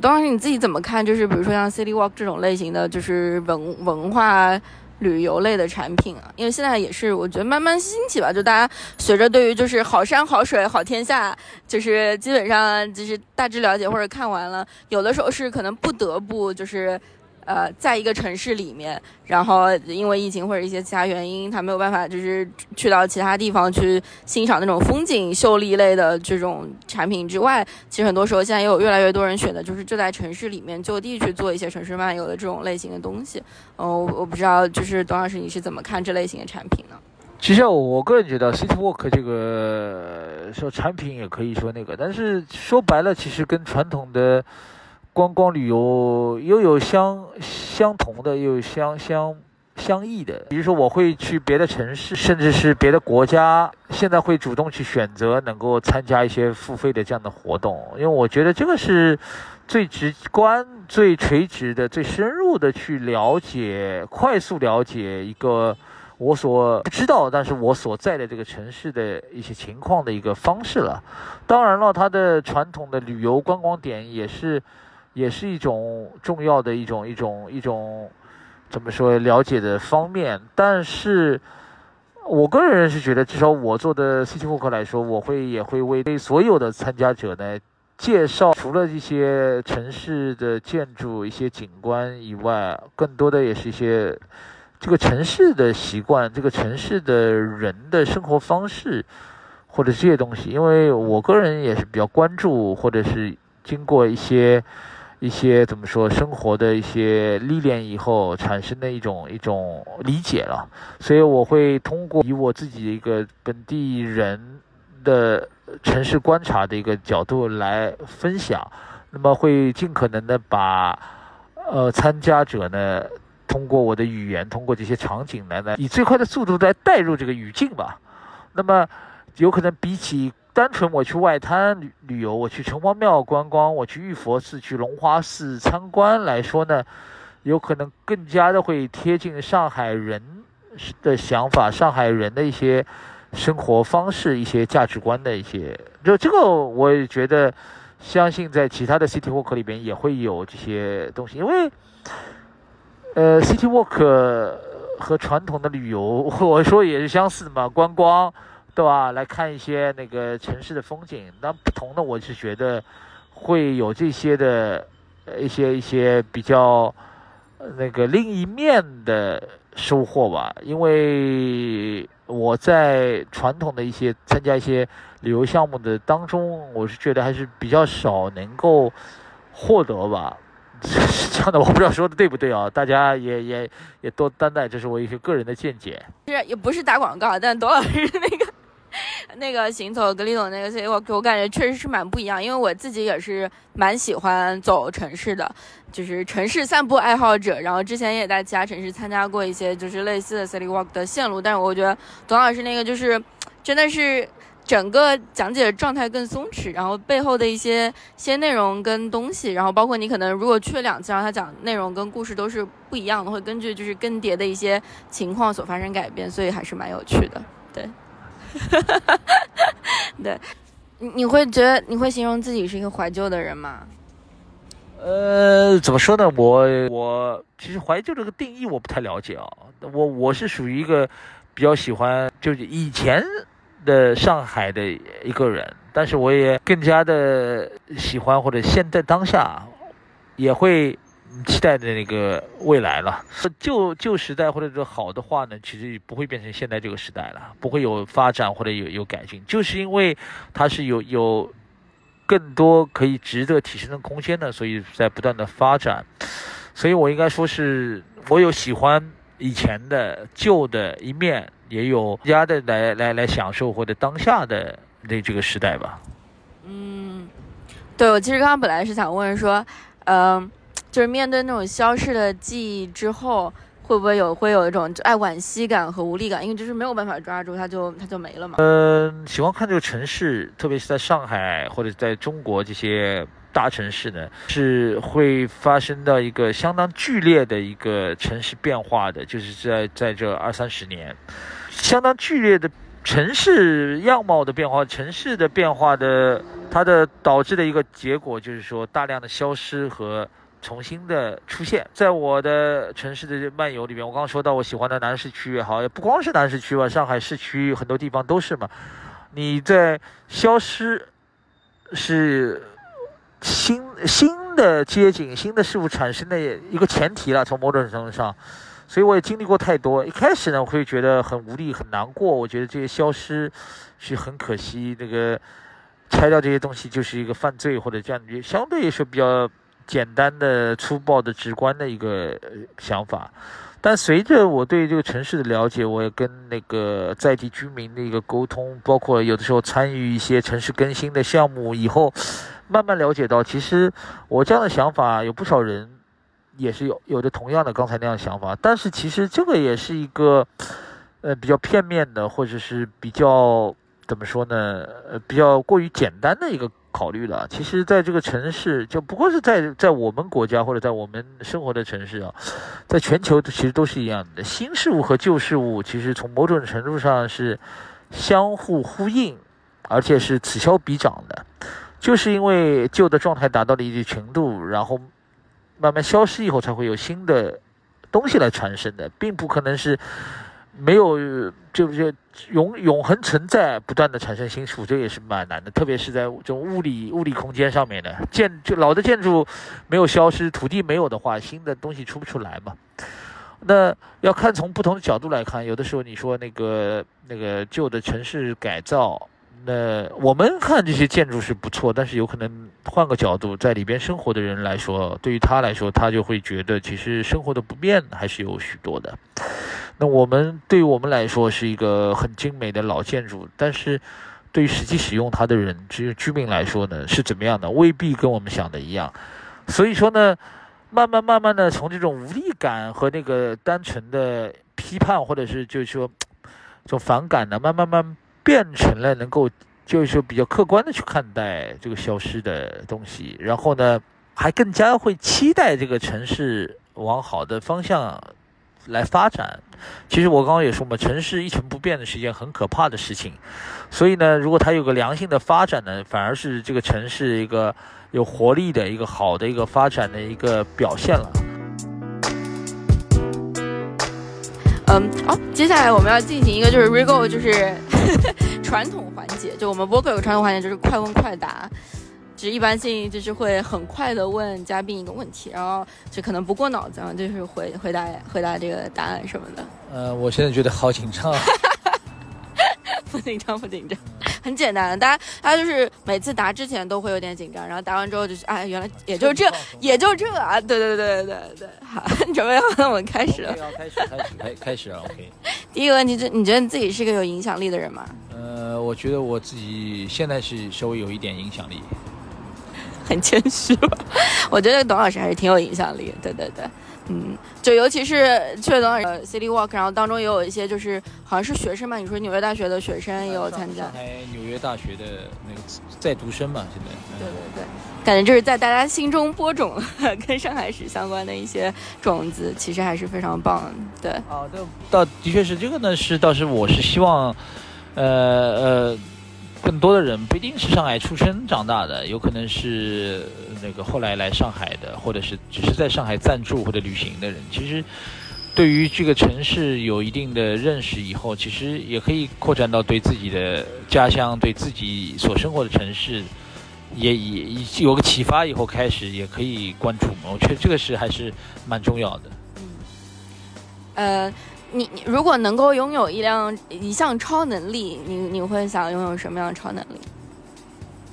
董老师你自己怎么看？就是比如说像 city walk 这种类型的，就是文文化。旅游类的产品啊，因为现在也是我觉得慢慢兴起吧，就大家随着对于就是好山好水好天下，就是基本上就是大致了解或者看完了，有的时候是可能不得不就是。呃，在一个城市里面，然后因为疫情或者一些其他原因，他没有办法就是去到其他地方去欣赏那种风景秀丽类的这种产品之外，其实很多时候现在也有越来越多人选择就是就在城市里面就地去做一些城市漫游的这种类型的东西。嗯，我不知道就是董老师你是怎么看这类型的产品呢？其实我个人觉得 City Walk 这个说产品也可以说那个，但是说白了，其实跟传统的。观光旅游又有相相同的，又有相相相异的。比如说，我会去别的城市，甚至是别的国家，现在会主动去选择能够参加一些付费的这样的活动，因为我觉得这个是最直观、最垂直的、最深入的去了解、快速了解一个我所不知道，但是我所在的这个城市的一些情况的一个方式了。当然了，它的传统的旅游观光点也是。也是一种重要的一种一种一种，怎么说了解的方面。但是，我个人是觉得，至少我做的 City Walk 来说，我会也会为所有的参加者呢介绍，除了一些城市的建筑、一些景观以外，更多的也是一些这个城市的习惯、这个城市的人的生活方式，或者这些东西。因为我个人也是比较关注，或者是经过一些。一些怎么说生活的一些历练以后产生的一种一种理解了，所以我会通过以我自己的一个本地人的城市观察的一个角度来分享，那么会尽可能的把呃参加者呢通过我的语言，通过这些场景来来以最快的速度来带入这个语境吧，那么有可能比起。单纯我去外滩旅旅游，我去城隍庙观光，我去玉佛寺、去龙华寺参观来说呢，有可能更加的会贴近上海人的想法，上海人的一些生活方式、一些价值观的一些。就这个，我也觉得，相信在其他的 City Walk 里边也会有这些东西，因为，呃，City Walk 和传统的旅游，我说也是相似的嘛，观光。对吧？来看一些那个城市的风景，那不同的我是觉得会有这些的一些一些比较那个另一面的收获吧。因为我在传统的一些参加一些旅游项目的当中，我是觉得还是比较少能够获得吧。是 这样的我不知道说的对不对啊？大家也也也多担待，这是我一些个人的见解。是也不是打广告，但董老师那个。那个行走格里总那个，所以我我感觉确实是蛮不一样，因为我自己也是蛮喜欢走城市的，就是城市散步爱好者。然后之前也在其他城市参加过一些就是类似的 city walk 的线路，但是我觉得董老师那个就是真的是整个讲解的状态更松弛，然后背后的一些些内容跟东西，然后包括你可能如果去了两次，然后他讲内容跟故事都是不一样的，会根据就是更迭的一些情况所发生改变，所以还是蛮有趣的，对。哈哈哈！对，你你会觉得你会形容自己是一个怀旧的人吗？呃，怎么说呢？我我其实怀旧这个定义我不太了解啊。我我是属于一个比较喜欢就是以前的上海的一个人。但是我也更加的喜欢或者现在当下，也会期待的那个未来了。旧旧时代或者说好的话呢，其实不会变成现在这个时代了，不会有发展或者有有改进，就是因为它是有有更多可以值得提升的空间的，所以在不断的发展。所以我应该说是我有喜欢以前的旧的一面，也有压的来来来享受或者当下的那这个时代吧。嗯，对我其实刚刚本来是想问说，嗯、就是面对那种消逝的记忆之后，会不会有会有一种爱惋惜感和无力感？因为就是没有办法抓住，它就它就没了嘛。嗯，喜欢看这个城市，特别是在上海或者在中国这些大城市呢，是会发生到一个相当剧烈的一个城市变化的，就是在在这二三十年，相当剧烈的城市样貌的变化，城市的变化的它的导致的一个结果就是说大量的消失和。重新的出现在我的城市的漫游里面，我刚刚说到我喜欢的南市区也好，也不光是南市区吧，上海市区很多地方都是嘛。你在消失是新新的街景、新的事物产生的一个前提了，从某种程度上，所以我也经历过太多。一开始呢，我会觉得很无力、很难过，我觉得这些消失是很可惜，这个拆掉这些东西就是一个犯罪或者这样，相对来说比较简单的、粗暴的、直观的一个想法。但随着我对这个城市的了解，我也跟那个在地居民的一个沟通，包括有的时候参与一些城市更新的项目以后，慢慢了解到，其实我这样的想法有不少人也是有有着同样的刚才那样的想法，但是其实这个也是一个呃比较片面的，或者是比较怎么说呢？呃，比较过于简单的一个考虑了。其实，在这个城市，就不过是在在我们国家或者在我们生活的城市啊，在全球其实都是一样的。新事物和旧事物，其实从某种程度上是相互呼应，而且是此消彼长的。就是因为旧的状态达到了一定程度，然后慢慢消失以后，才会有新的东西来产生的，并不可能是没有就是永永恒存在，不断的产生新事物，这也是蛮难的。特别是在这种物理物理空间上面的建，就老的建筑没有消失，土地没有的话，新的东西出不出来嘛。那要看从不同的角度来看，有的时候你说那个那个旧的城市改造。那我们看这些建筑是不错，但是有可能换个角度，在里边生活的人来说，对于他来说，他就会觉得其实生活的不便还是有许多的。那我们对于我们来说是一个很精美的老建筑，但是对于实际使用它的人，只有居民来说呢，是怎么样的？未必跟我们想的一样。所以说呢，慢慢慢慢的从这种无力感和那个单纯的批判，或者是就是说这种反感呢，慢慢慢。变成了能够，就是说比较客观的去看待这个消失的东西，然后呢，还更加会期待这个城市往好的方向来发展。其实我刚刚也说嘛，城市一成不变的是一件很可怕的事情，所以呢，如果它有个良性的发展呢，反而是这个城市一个有活力的一个好的一个发展的一个表现了。嗯，好，接下来我们要进行一个就是 Rego 就是 传统环节，就我们播客有个传统环节就是快问快答，就是一般性就是会很快的问嘉宾一个问题，然后就可能不过脑子，然后就是回回答回答这个答案什么的。呃，我现在觉得好紧张啊。不紧张，不紧张，很简单。大家，大家就是每次答之前都会有点紧张，然后答完之后就是，哎，原来也就这，也就这啊！对对对对对对，好，你 准备好，那我们开始了。开始，开始，开开始啊。OK。第一个问题，就你觉得你自己是个有影响力的人吗？呃，我觉得我自己现在是稍微有一点影响力。很谦虚吧？我觉得董老师还是挺有影响力。对对对。嗯，就尤其是去了呃 City Walk，然后当中也有一些就是好像是学生嘛，你说纽约大学的学生也有参加，还纽约大学的那个在读生嘛，现在。对对对，感觉就是在大家心中播种了跟上海市相关的一些种子，其实还是非常棒。对。啊，这倒的确是这个呢，是倒是我是希望，呃呃。更多的人不一定是上海出生长大的，有可能是那个后来来上海的，或者是只是在上海暂住或者旅行的人。其实，对于这个城市有一定的认识以后，其实也可以扩展到对自己的家乡、对自己所生活的城市，也也也有个启发，以后开始也可以关注嘛。我觉得这个是还是蛮重要的。嗯呃，你你如果能够拥有一辆一项超能力，你你会想拥有什么样的超能力？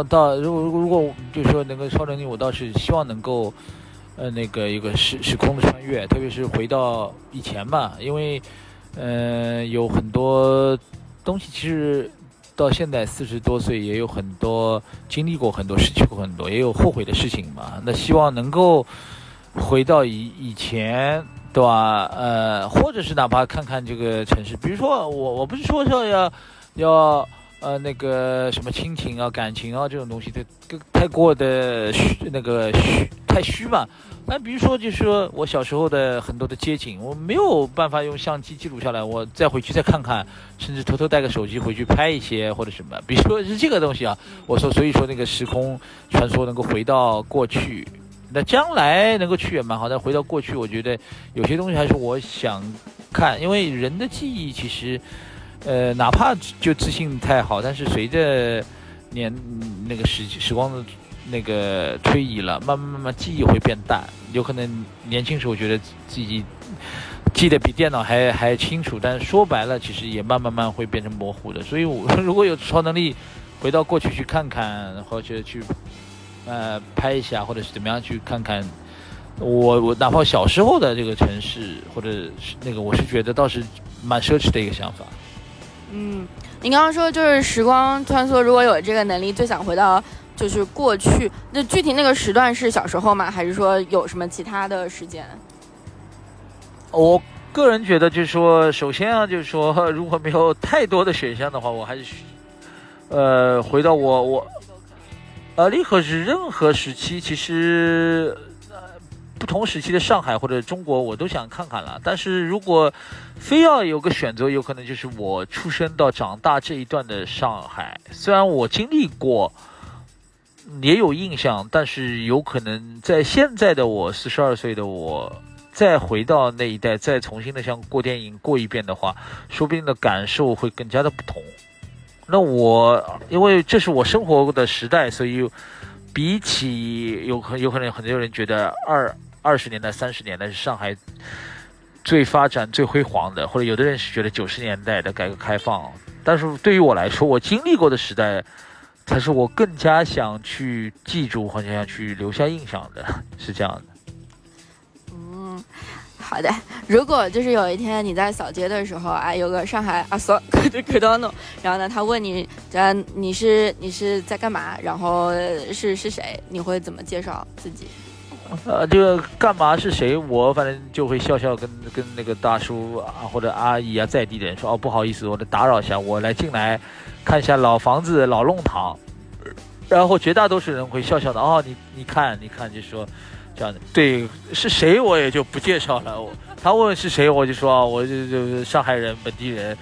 到如果如果就是说能够超能力，我倒是希望能够，呃，那个一个时时空的穿越，特别是回到以前吧，因为，呃，有很多东西其实到现在四十多岁也有很多经历过很多，失去过很多，也有后悔的事情嘛。那希望能够回到以以前，对吧？呃，或者是哪怕看看这个城市，比如说我我不是说说要要。呃，那个什么亲情啊、感情啊这种东西，太太过的虚，那个虚太虚嘛。那比如说，就是说我小时候的很多的街景，我没有办法用相机记录下来，我再回去再看看，甚至偷偷带个手机回去拍一些或者什么。比如说是这个东西啊，我说，所以说那个时空传说能够回到过去，那将来能够去也蛮好。但回到过去，我觉得有些东西还是我想看，因为人的记忆其实。呃，哪怕就自信太好，但是随着年那个时时光的那个推移了，慢慢慢慢记忆会变淡。有可能年轻时候觉得自己记得比电脑还还清楚，但是说白了，其实也慢慢慢会变成模糊的。所以，我如果有超能力，回到过去去看看，或者去呃拍一下，或者是怎么样去看看我我哪怕小时候的这个城市，或者是那个，我是觉得倒是蛮奢侈的一个想法。嗯，你刚刚说就是时光穿梭，如果有这个能力，最想回到就是过去。那具体那个时段是小时候吗？还是说有什么其他的时间？我个人觉得，就是说，首先啊，就是说，如果没有太多的选项的话，我还是呃回到我我呃任何是任何时期，其实。呃不同时期的上海或者中国，我都想看看了。但是如果非要有个选择，有可能就是我出生到长大这一段的上海。虽然我经历过，也有印象，但是有可能在现在的我四十二岁的我，再回到那一代，再重新的像过电影过一遍的话，说不定的感受会更加的不同。那我因为这是我生活的时代，所以比起有可有可能很多人觉得二。二十年代、三十年代是上海最发展、最辉煌的，或者有的人是觉得九十年代的改革开放。但是对于我来说，我经历过的时代，才是我更加想去记住或者想去留下印象的，是这样的。好的。如果就是有一天你在扫街的时候，哎，有个上海阿叔 就可到弄，然后呢，他问你，嗯，你是你是在干嘛？然后是是谁？你会怎么介绍自己？呃，这个干嘛是谁？我反正就会笑笑跟跟那个大叔啊或者阿姨啊在地的人说哦，不好意思，我来打扰一下，我来进来看一下老房子老弄堂。然后绝大多数人会笑笑的哦，你你看你看，就说这样的。对，是谁我也就不介绍了。我他问是谁，我就说啊我就就上海人本地人，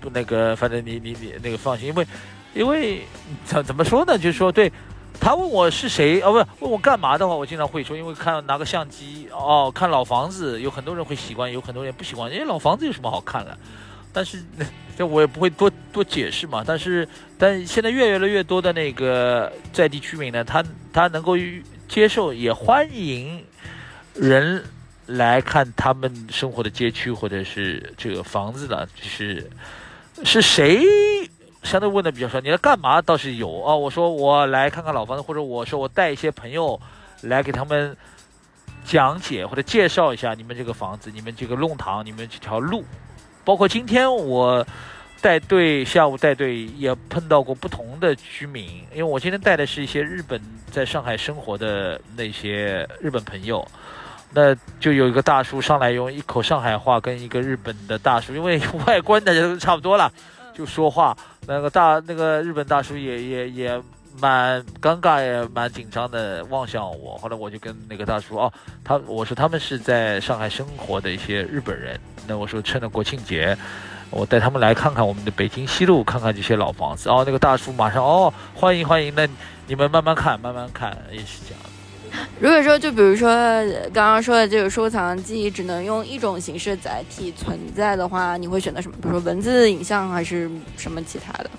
不那个反正你你你那个放心，因为因为怎怎么说呢？就是说对。他问我是谁哦，不问我干嘛的话，我经常会说，因为看拿个相机哦，看老房子，有很多人会喜欢，有很多人不喜欢。因为老房子有什么好看的？但是 这我也不会多多解释嘛。但是，但现在越来越多的那个在地居民呢，他他能够接受，也欢迎人来看他们生活的街区或者是这个房子的，就是是谁？相对问的比较少，你来干嘛？倒是有啊。我说我来看看老房子，或者我说我带一些朋友来给他们讲解或者介绍一下你们这个房子、你们这个弄堂、你们这条路。包括今天我带队下午带队也碰到过不同的居民，因为我今天带的是一些日本在上海生活的那些日本朋友，那就有一个大叔上来用一口上海话跟一个日本的大叔，因为外观大家都差不多了，就说话。那个大那个日本大叔也也也蛮尴尬，也蛮紧张的望向我。后来我就跟那个大叔哦，他我说他们是在上海生活的一些日本人。那我说趁着国庆节，我带他们来看看我们的北京西路，看看这些老房子。哦，那个大叔马上哦，欢迎欢迎，那你们慢慢看，慢慢看，也是这样。如果说，就比如说刚刚说的这个收藏记忆只能用一种形式载体存在的话，你会选择什么？比如说文字、影像，还是什么其他的？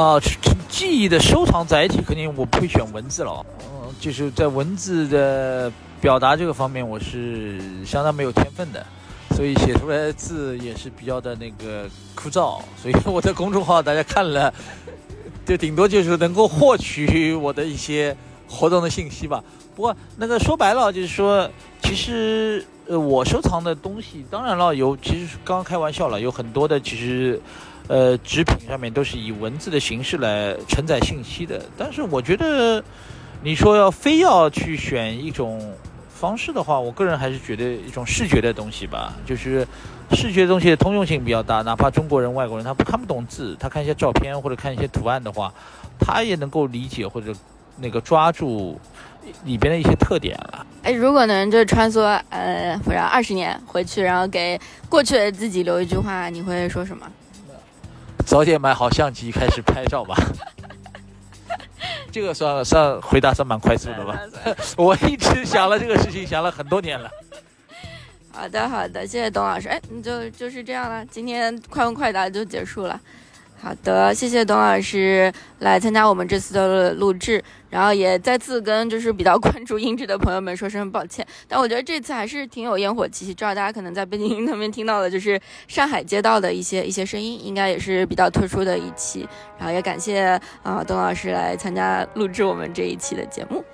啊，记忆的收藏载体肯定我不会选文字了，嗯，就是在文字的表达这个方面，我是相当没有天分的，所以写出来的字也是比较的那个枯燥，所以我的公众号大家看了，就顶多就是能够获取我的一些活动的信息吧。不过那个说白了就是说，其实呃我收藏的东西，当然了有，其实刚刚开玩笑了，有很多的其实。呃，纸品上面都是以文字的形式来承载信息的，但是我觉得，你说要非要去选一种方式的话，我个人还是觉得一种视觉的东西吧，就是视觉东西的通用性比较大，哪怕中国人、外国人他不看不懂字，他看一些照片或者看一些图案的话，他也能够理解或者那个抓住里边的一些特点了。哎，如果能就穿梭呃，不是二十年回去，然后给过去的自己留一句话，你会说什么？早点买好相机，开始拍照吧。这个算算回答算蛮快速的吧？我一直想了这个事情，想了很多年了。好的，好的，谢谢董老师。哎，你就就是这样了，今天快问快答就结束了。好的，谢谢董老师来参加我们这次的录制，然后也再次跟就是比较关注音质的朋友们说声抱歉。但我觉得这次还是挺有烟火气息，知道大家可能在背景音那边听到的就是上海街道的一些一些声音，应该也是比较特殊的一期。然后也感谢啊董老师来参加录制我们这一期的节目。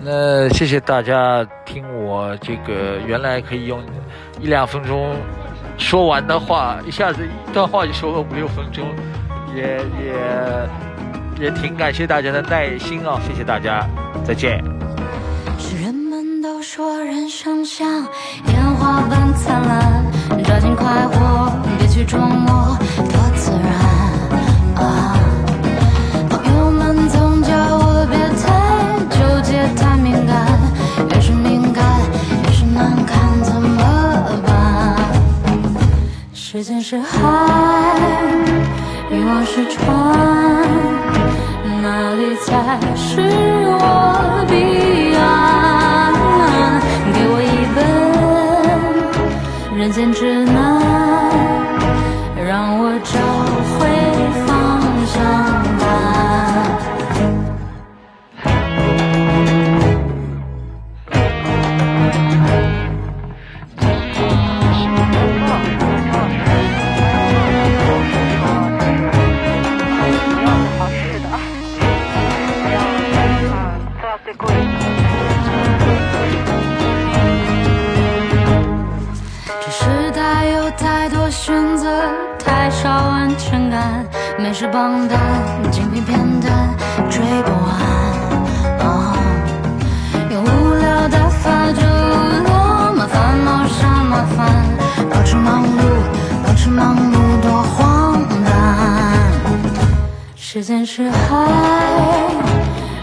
那谢谢大家听我这个原来可以用一两分钟说完的话，一下子一段话就说了五六分钟。也也也挺感谢大家的耐心哦，谢谢大家，再见。是人们都说人生像烟花般灿烂，抓紧快活，别去琢磨多自然啊。朋友们总叫我别太纠结，太敏感，越是敏感越是难看，怎么办？时间是海。欲望是船，哪里才是我间是海，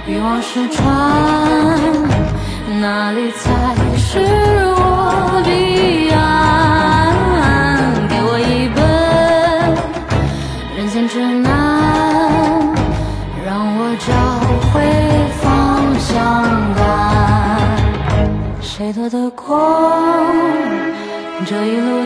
欲望是船，哪里才是我彼岸？给我一本人间指南。让我找回方向感谁夺的光？这一路